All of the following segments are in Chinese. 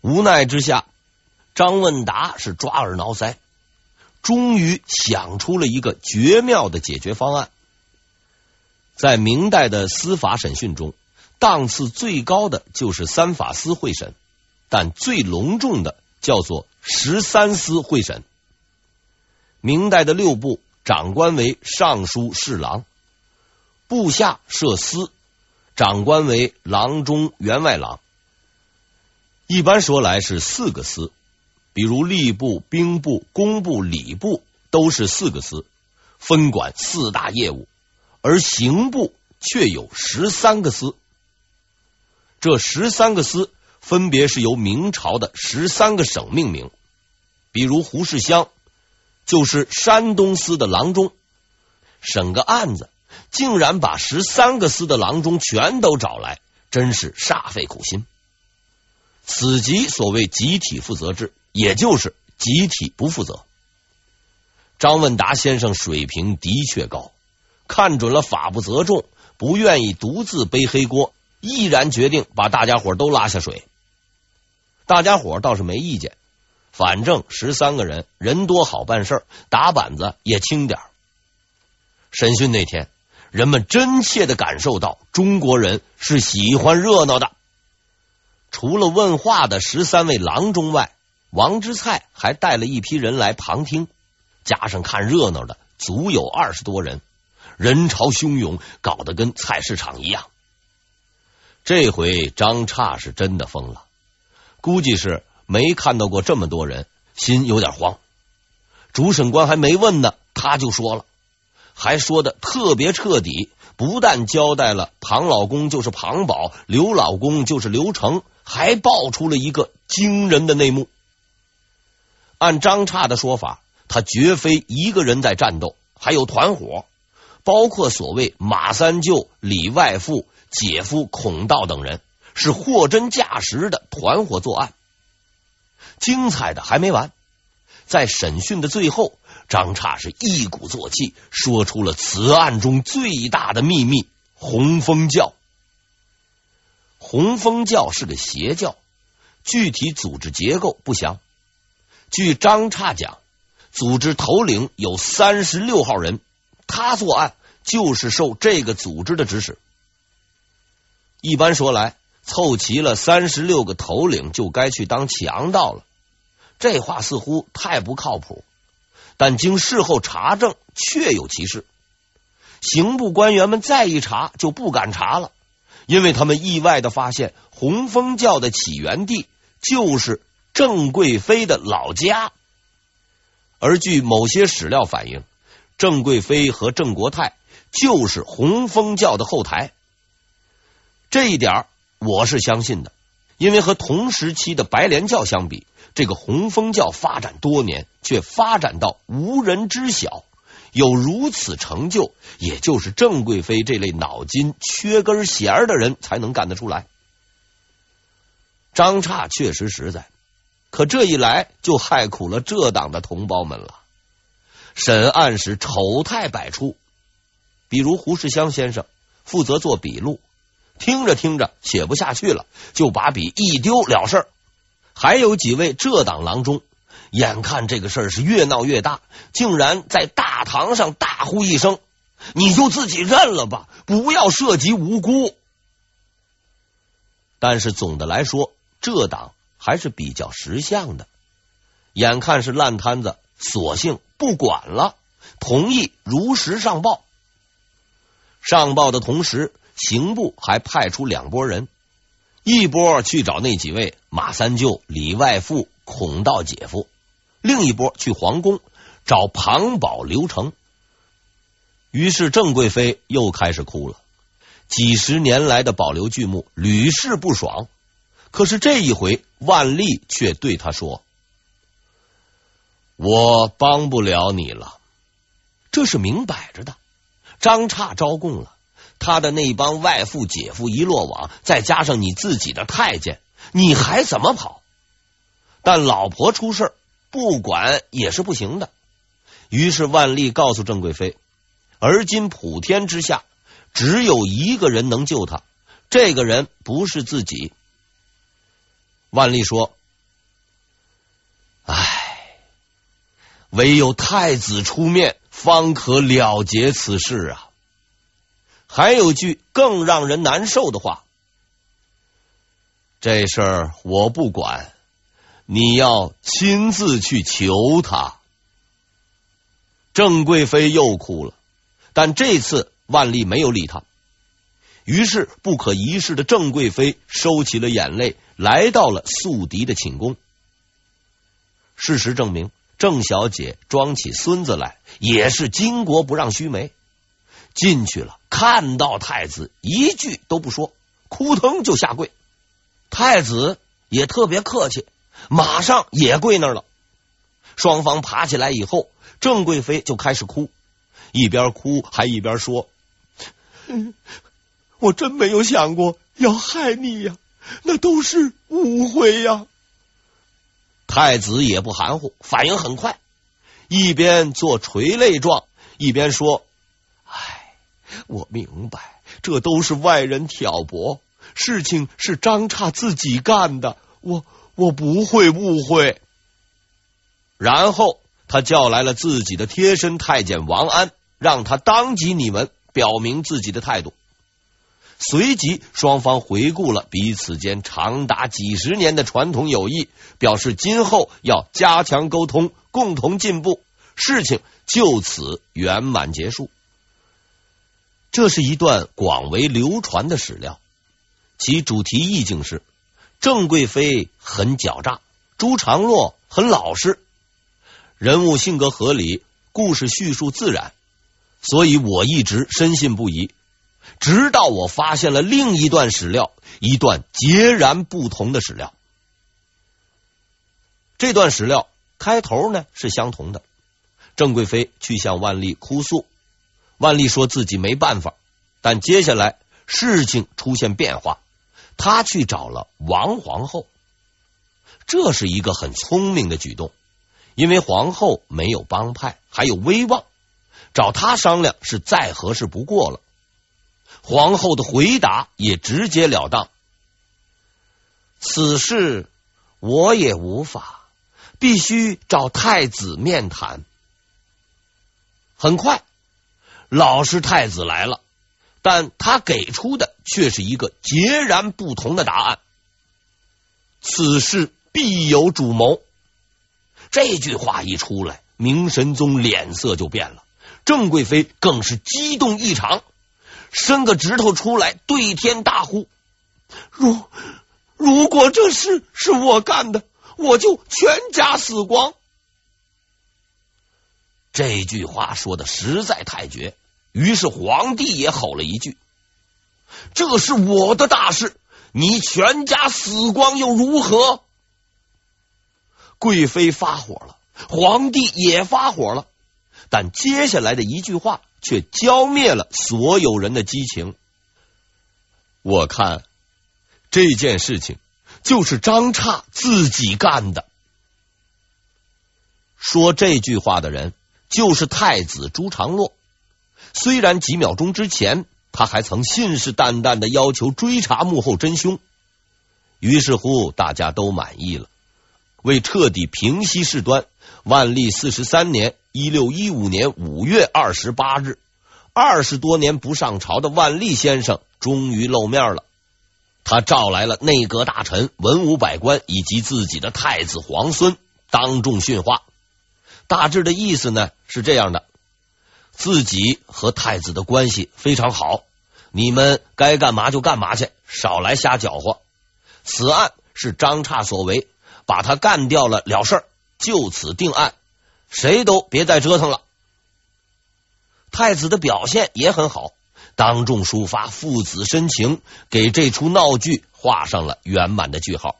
无奈之下，张问达是抓耳挠腮，终于想出了一个绝妙的解决方案。在明代的司法审讯中，档次最高的就是三法司会审，但最隆重的叫做十三司会审。明代的六部长官为尚书侍郎，部下设司，长官为郎中、员外郎。一般说来是四个司，比如吏部、兵部、工部、礼部都是四个司，分管四大业务，而刑部却有十三个司。这十三个司分别是由明朝的十三个省命名，比如胡适乡就是山东司的郎中，审个案子竟然把十三个司的郎中全都找来，真是煞费苦心。此即所谓集体负责制，也就是集体不负责。张问达先生水平的确高，看准了法不责众，不愿意独自背黑锅，毅然决定把大家伙都拉下水。大家伙倒是没意见，反正十三个人人多好办事，打板子也轻点。审讯那天，人们真切的感受到中国人是喜欢热闹的。除了问话的十三位郎中外，王之粲还带了一批人来旁听，加上看热闹的，足有二十多人，人潮汹涌，搞得跟菜市场一样。这回张差是真的疯了，估计是没看到过这么多人，心有点慌。主审官还没问呢，他就说了，还说的特别彻底，不但交代了庞老公就是庞宝，刘老公就是刘成。还爆出了一个惊人的内幕。按张岔的说法，他绝非一个人在战斗，还有团伙，包括所谓马三舅、李外父、姐夫孔道等人，是货真价实的团伙作案。精彩的还没完，在审讯的最后，张刹是一鼓作气，说出了此案中最大的秘密——红风教。红风教是个邪教，具体组织结构不详。据张刹讲，组织头领有三十六号人，他作案就是受这个组织的指使。一般说来，凑齐了三十六个头领，就该去当强盗了。这话似乎太不靠谱，但经事后查证，确有其事。刑部官员们再一查，就不敢查了。因为他们意外的发现，红风教的起源地就是郑贵妃的老家，而据某些史料反映，郑贵妃和郑国泰就是红风教的后台。这一点我是相信的，因为和同时期的白莲教相比，这个红风教发展多年，却发展到无人知晓。有如此成就，也就是郑贵妃这类脑筋缺根弦儿的人才能干得出来。张差确实实在，可这一来就害苦了这党的同胞们了。审案时丑态百出，比如胡适湘先生负责做笔录，听着听着写不下去了，就把笔一丢了事儿。还有几位这党郎中。眼看这个事儿是越闹越大，竟然在大堂上大呼一声：“你就自己认了吧，不要涉及无辜。”但是总的来说，这党还是比较识相的。眼看是烂摊子，索性不管了，同意如实上报。上报的同时，刑部还派出两拨人，一波去找那几位马三舅、李外父、孔道姐夫。另一波去皇宫找庞宝、刘成，于是郑贵妃又开始哭了。几十年来的保留剧目屡试不爽，可是这一回万历却对他说：“我帮不了你了。”这是明摆着的。张差招供了，他的那帮外父姐夫一落网，再加上你自己的太监，你还怎么跑？但老婆出事，不管也是不行的。于是万历告诉郑贵妃：“而今普天之下，只有一个人能救他，这个人不是自己。”万历说：“唉，唯有太子出面，方可了结此事啊。”还有句更让人难受的话：“这事儿我不管，你要亲自去求他。”郑贵妃又哭了，但这次万历没有理他。于是，不可一世的郑贵妃收起了眼泪，来到了宿敌的寝宫。事实证明，郑小姐装起孙子来也是巾帼不让须眉。进去了，看到太子，一句都不说，扑腾就下跪。太子也特别客气，马上也跪那儿了。双方爬起来以后。郑贵妃就开始哭，一边哭还一边说：“我真没有想过要害你呀，那都是误会呀。”太子也不含糊，反应很快，一边做垂泪状，一边说：“，我明白，这都是外人挑拨，事情是张刹自己干的，我我不会误会。”然后。他叫来了自己的贴身太监王安，让他当即拟文，表明自己的态度。随即，双方回顾了彼此间长达几十年的传统友谊，表示今后要加强沟通，共同进步。事情就此圆满结束。这是一段广为流传的史料，其主题意境是：郑贵妃很狡诈，朱常洛很老实。人物性格合理，故事叙述自然，所以我一直深信不疑。直到我发现了另一段史料，一段截然不同的史料。这段史料开头呢是相同的，郑贵妃去向万历哭诉，万历说自己没办法，但接下来事情出现变化，他去找了王皇后，这是一个很聪明的举动。因为皇后没有帮派，还有威望，找他商量是再合适不过了。皇后的回答也直截了当：“此事我也无法，必须找太子面谈。”很快，老实太子来了，但他给出的却是一个截然不同的答案：“此事必有主谋。”这句话一出来，明神宗脸色就变了，郑贵妃更是激动异常，伸个指头出来，对天大呼：“如如果这事是我干的，我就全家死光！”这句话说的实在太绝，于是皇帝也吼了一句：“这是我的大事，你全家死光又如何？”贵妃发火了，皇帝也发火了，但接下来的一句话却浇灭了所有人的激情。我看这件事情就是张刹自己干的。说这句话的人就是太子朱常洛。虽然几秒钟之前他还曾信誓旦旦的要求追查幕后真凶，于是乎大家都满意了。为彻底平息事端，万历四十三年（一六一五年）五月二十八日，二十多年不上朝的万历先生终于露面了。他召来了内阁大臣、文武百官以及自己的太子皇孙，当众训话。大致的意思呢是这样的：自己和太子的关系非常好，你们该干嘛就干嘛去，少来瞎搅和。此案是张差所为。把他干掉了了事儿，就此定案，谁都别再折腾了。太子的表现也很好，当众抒发父子深情，给这出闹剧画上了圆满的句号。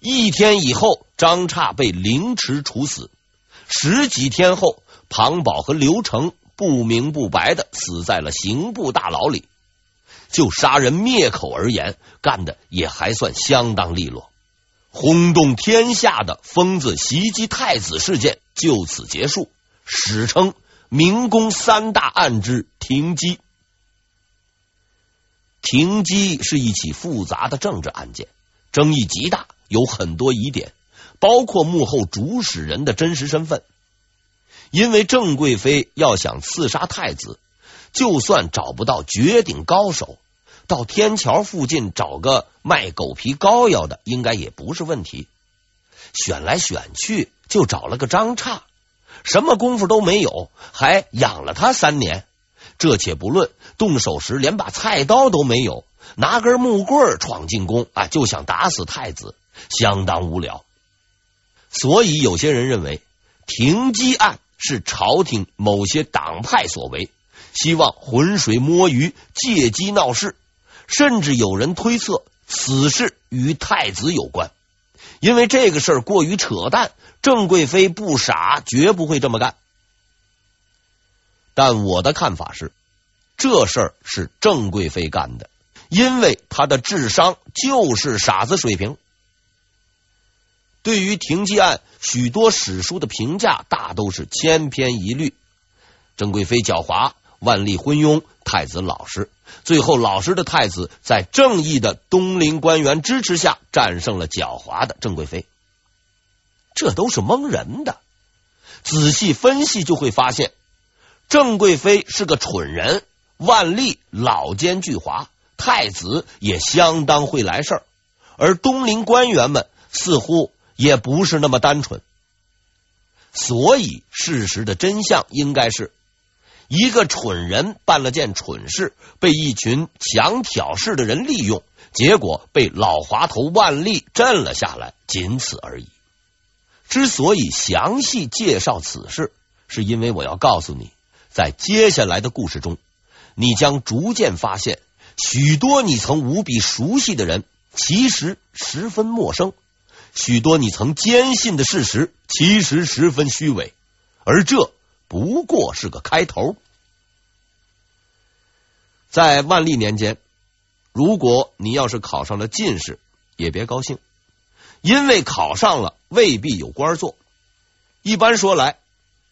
一天以后，张差被凌迟处死。十几天后，庞宝和刘成不明不白的死在了刑部大牢里。就杀人灭口而言，干的也还算相当利落。轰动天下的疯子袭击太子事件就此结束，史称明宫三大案之停机。停机是一起复杂的政治案件，争议极大，有很多疑点，包括幕后主使人的真实身份。因为郑贵妃要想刺杀太子，就算找不到绝顶高手，到天桥附近找个卖狗皮膏药的，应该也不是问题。选来选去，就找了个张刹，什么功夫都没有，还养了他三年。这且不论，动手时连把菜刀都没有，拿根木棍闯进宫啊，就想打死太子，相当无聊。所以有些人认为，停机案是朝廷某些党派所为，希望浑水摸鱼，借机闹事。甚至有人推测此事与太子有关，因为这个事儿过于扯淡，郑贵妃不傻，绝不会这么干。但我的看法是，这事儿是郑贵妃干的，因为她的智商就是傻子水平。对于停机案，许多史书的评价大都是千篇一律：郑贵妃狡猾，万历昏庸，太子老实。最后，老实的太子在正义的东林官员支持下战胜了狡猾的郑贵妃。这都是蒙人的，仔细分析就会发现。郑贵妃是个蠢人，万历老奸巨猾，太子也相当会来事儿，而东林官员们似乎也不是那么单纯，所以事实的真相应该是一个蠢人办了件蠢事，被一群想挑事的人利用，结果被老滑头万历震了下来，仅此而已。之所以详细介绍此事，是因为我要告诉你。在接下来的故事中，你将逐渐发现许多你曾无比熟悉的人，其实十分陌生；许多你曾坚信的事实，其实十分虚伪。而这不过是个开头。在万历年间，如果你要是考上了进士，也别高兴，因为考上了未必有官做。一般说来，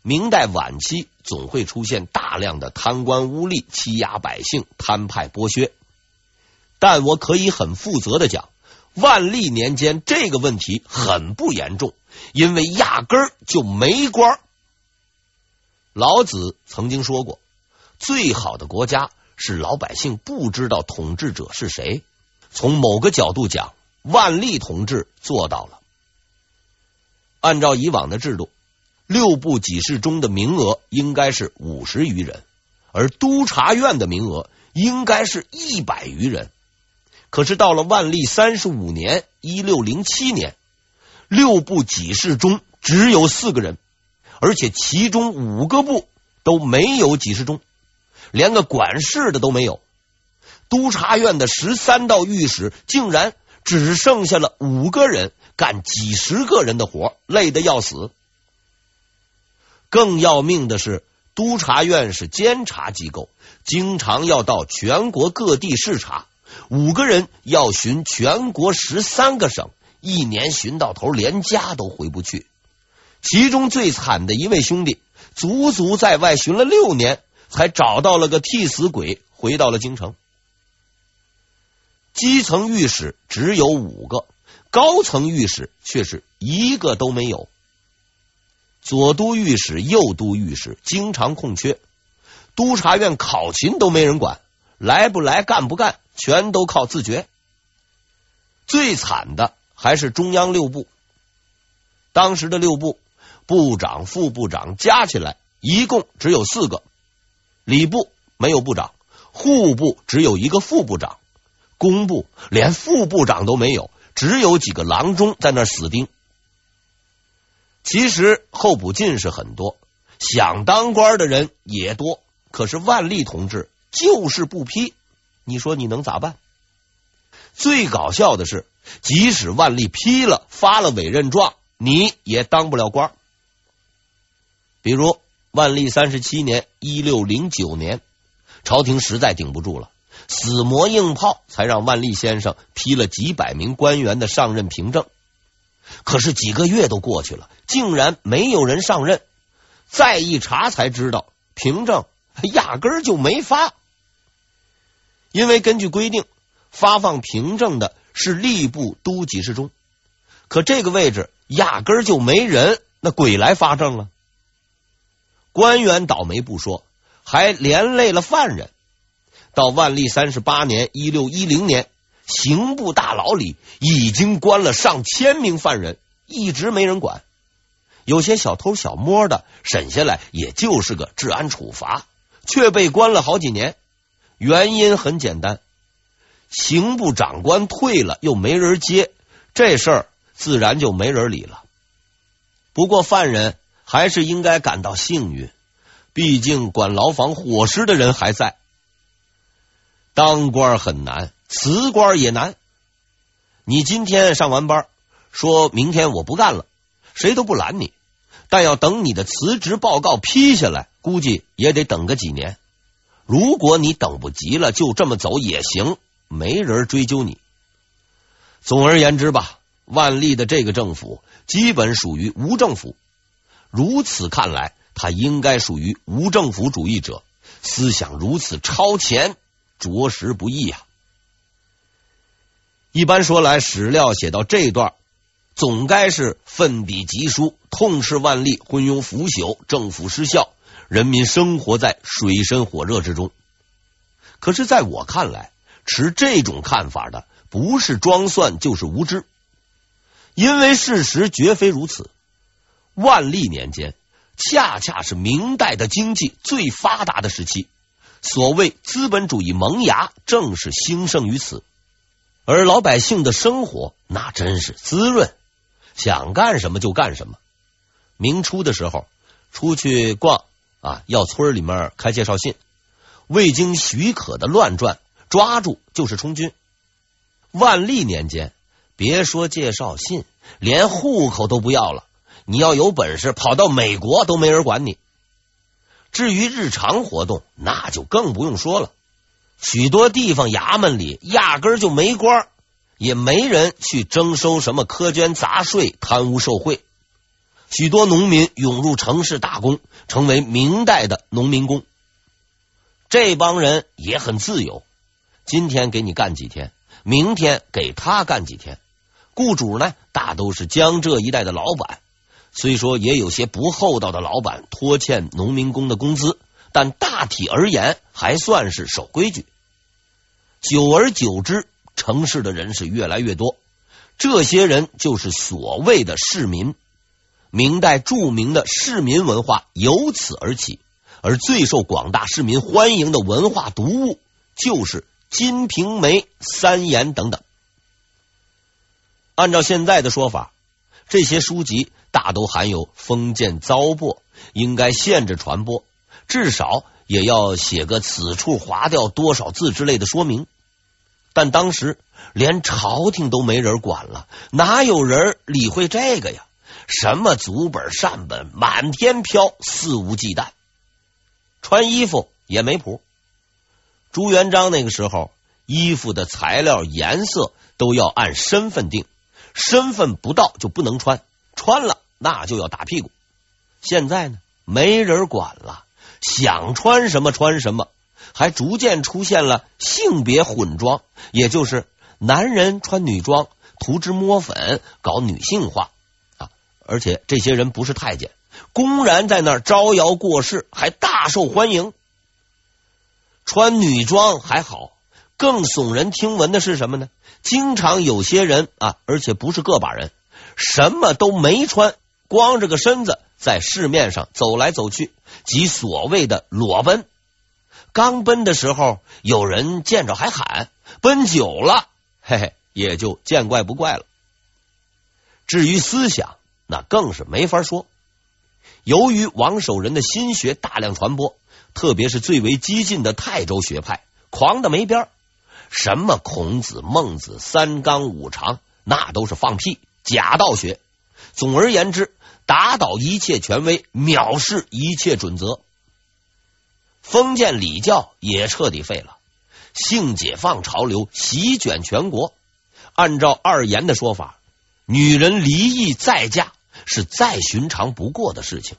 明代晚期总会出现大量的贪官污吏欺压百姓、贪派剥削，但我可以很负责的讲，万历年间这个问题很不严重，因为压根儿就没官。老子曾经说过，最好的国家是老百姓不知道统治者是谁。从某个角度讲，万历同志做到了。按照以往的制度。六部给事中的名额应该是五十余人，而督察院的名额应该是一百余人。可是到了万历三十五年（一六零七年），六部给事中只有四个人，而且其中五个部都没有给事中，连个管事的都没有。督察院的十三道御史竟然只剩下了五个人，干几十个人的活，累得要死。更要命的是，督察院是监察机构，经常要到全国各地视察。五个人要巡全国十三个省，一年巡到头，连家都回不去。其中最惨的一位兄弟，足足在外巡了六年，才找到了个替死鬼，回到了京城。基层御史只有五个，高层御史却是一个都没有。左都御史、右都御史经常空缺，督察院考勤都没人管，来不来、干不干，全都靠自觉。最惨的还是中央六部，当时的六部部长、副部长加起来一共只有四个：礼部没有部长，户部只有一个副部长，工部连副部长都没有，只有几个郎中在那死盯。其实候补进士很多，想当官的人也多，可是万历同志就是不批，你说你能咋办？最搞笑的是，即使万历批了，发了委任状，你也当不了官。比如万历三十七年（一六零九年），朝廷实在顶不住了，死磨硬泡，才让万历先生批了几百名官员的上任凭证。可是几个月都过去了，竟然没有人上任。再一查才知道，凭证压根儿就没发。因为根据规定，发放凭证的是吏部都给事中，可这个位置压根儿就没人，那鬼来发证了。官员倒霉不说，还连累了犯人。到万历三十八年（一六一零年），刑部大牢里已经关了上千名犯人，一直没人管。有些小偷小摸的，审下来也就是个治安处罚，却被关了好几年。原因很简单，刑部长官退了，又没人接，这事儿自然就没人理了。不过犯人还是应该感到幸运，毕竟管牢房伙食的人还在。当官很难，辞官也难。你今天上完班，说明天我不干了。谁都不拦你，但要等你的辞职报告批下来，估计也得等个几年。如果你等不及了，就这么走也行，没人追究你。总而言之吧，万历的这个政府基本属于无政府。如此看来，他应该属于无政府主义者。思想如此超前，着实不易啊。一般说来，史料写到这段。总该是奋笔疾书，痛斥万历昏庸腐朽，政府失效，人民生活在水深火热之中。可是，在我看来，持这种看法的不是装蒜，就是无知，因为事实绝非如此。万历年间，恰恰是明代的经济最发达的时期，所谓资本主义萌芽，正是兴盛于此，而老百姓的生活那真是滋润。想干什么就干什么。明初的时候，出去逛啊，要村里面开介绍信，未经许可的乱转，抓住就是充军。万历年间，别说介绍信，连户口都不要了。你要有本事，跑到美国都没人管你。至于日常活动，那就更不用说了。许多地方衙门里压根儿就没官。也没人去征收什么苛捐杂税、贪污受贿，许多农民涌入城市打工，成为明代的农民工。这帮人也很自由，今天给你干几天，明天给他干几天。雇主呢，大都是江浙一带的老板。虽说也有些不厚道的老板拖欠农民工的工资，但大体而言还算是守规矩。久而久之。城市的人是越来越多，这些人就是所谓的市民。明代著名的市民文化由此而起，而最受广大市民欢迎的文化读物就是《金瓶梅》《三言》等等。按照现在的说法，这些书籍大都含有封建糟粕，应该限制传播，至少也要写个此处划掉多少字之类的说明。但当时连朝廷都没人管了，哪有人理会这个呀？什么祖本善本满天飘，肆无忌惮。穿衣服也没谱。朱元璋那个时候，衣服的材料、颜色都要按身份定，身份不到就不能穿，穿了那就要打屁股。现在呢，没人管了，想穿什么穿什么。还逐渐出现了性别混装，也就是男人穿女装，涂脂抹粉，搞女性化！而且这些人不是太监，公然在那儿招摇过市，还大受欢迎。穿女装还好，更耸人听闻的是什么呢？经常有些人啊，而且不是个把人，什么都没穿，光着个身子在市面上走来走去，即所谓的裸奔。刚奔的时候，有人见着还喊；奔久了，嘿嘿，也就见怪不怪了。至于思想，那更是没法说。由于王守仁的心学大量传播，特别是最为激进的泰州学派，狂的没边。什么孔子、孟子、三纲五常，那都是放屁、假道学。总而言之，打倒一切权威，藐视一切准则。封建礼教也彻底废了，性解放潮流席卷全国。按照二严的说法，女人离异再嫁是再寻常不过的事情。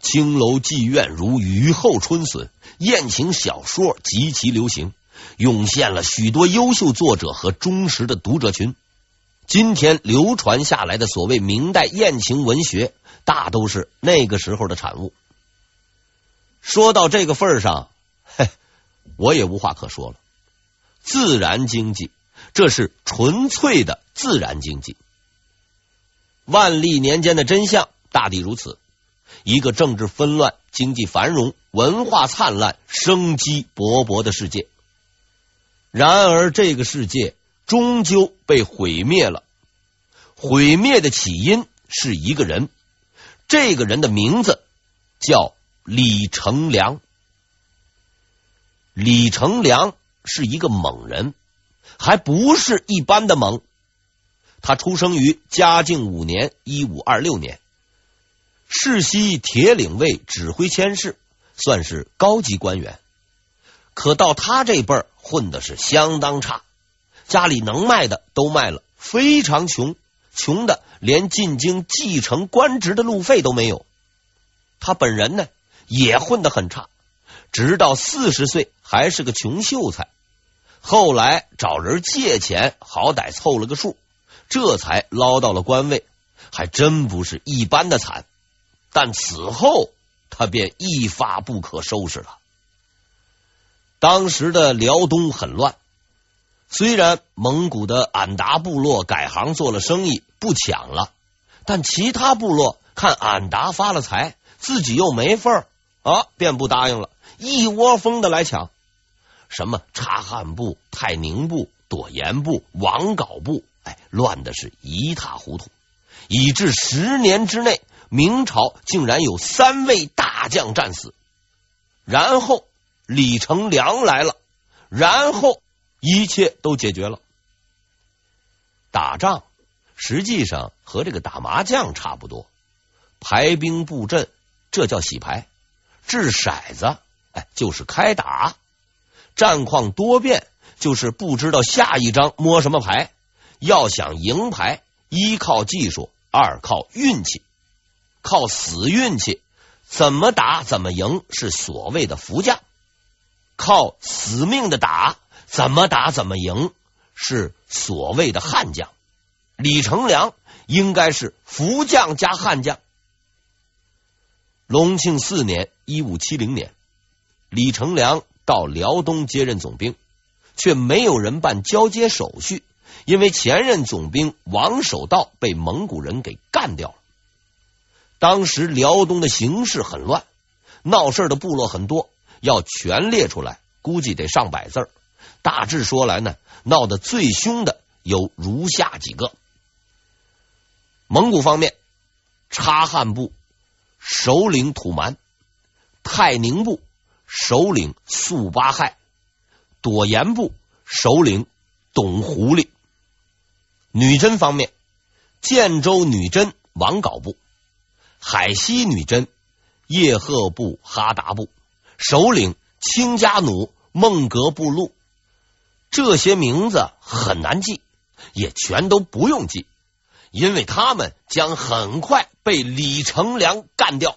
青楼妓院如雨后春笋，艳情小说极其流行，涌现了许多优秀作者和忠实的读者群。今天流传下来的所谓明代艳情文学，大都是那个时候的产物。说到这个份上，嘿，我也无话可说了。自然经济，这是纯粹的自然经济。万历年间的真相大抵如此：一个政治纷乱、经济繁荣、文化灿烂、生机勃勃的世界。然而，这个世界终究被毁灭了。毁灭的起因是一个人，这个人的名字叫李成梁。李成梁是一个猛人，还不是一般的猛。他出生于嘉靖五年（一五二六年），世袭铁岭卫指挥佥事，算是高级官员。可到他这辈儿，混的是相当差，家里能卖的都卖了，非常穷，穷的连进京继承官职的路费都没有。他本人呢，也混得很差，直到四十岁还是个穷秀才，后来找人借钱，好歹凑了个数。这才捞到了官位，还真不是一般的惨。但此后他便一发不可收拾了。当时的辽东很乱，虽然蒙古的俺答部落改行做了生意，不抢了，但其他部落看俺答发了财，自己又没份儿啊，便不答应了，一窝蜂的来抢。什么察罕部、泰宁部、朵颜部、王皋部。哎，乱的是一塌糊涂，以致十年之内，明朝竟然有三位大将战死。然后李成梁来了，然后一切都解决了。打仗实际上和这个打麻将差不多，排兵布阵，这叫洗牌；掷骰子，哎，就是开打。战况多变，就是不知道下一张摸什么牌。要想赢牌，一靠技术，二靠运气，靠死运气，怎么打怎么赢，是所谓的福将；靠死命的打，怎么打怎么赢，是所谓的悍将。李成梁应该是福将加悍将。隆庆四年（一五七零年），李成梁到辽东接任总兵，却没有人办交接手续。因为前任总兵王守道被蒙古人给干掉了。当时辽东的形势很乱，闹事的部落很多，要全列出来，估计得上百字。大致说来呢，闹得最凶的有如下几个：蒙古方面，察罕部首领土蛮，泰宁部首领速八害，朵颜部首领董狐狸。女真方面，建州女真王皋部，海西女真叶赫部哈达部首领清家弩孟格布路，这些名字很难记，也全都不用记，因为他们将很快被李成梁干掉。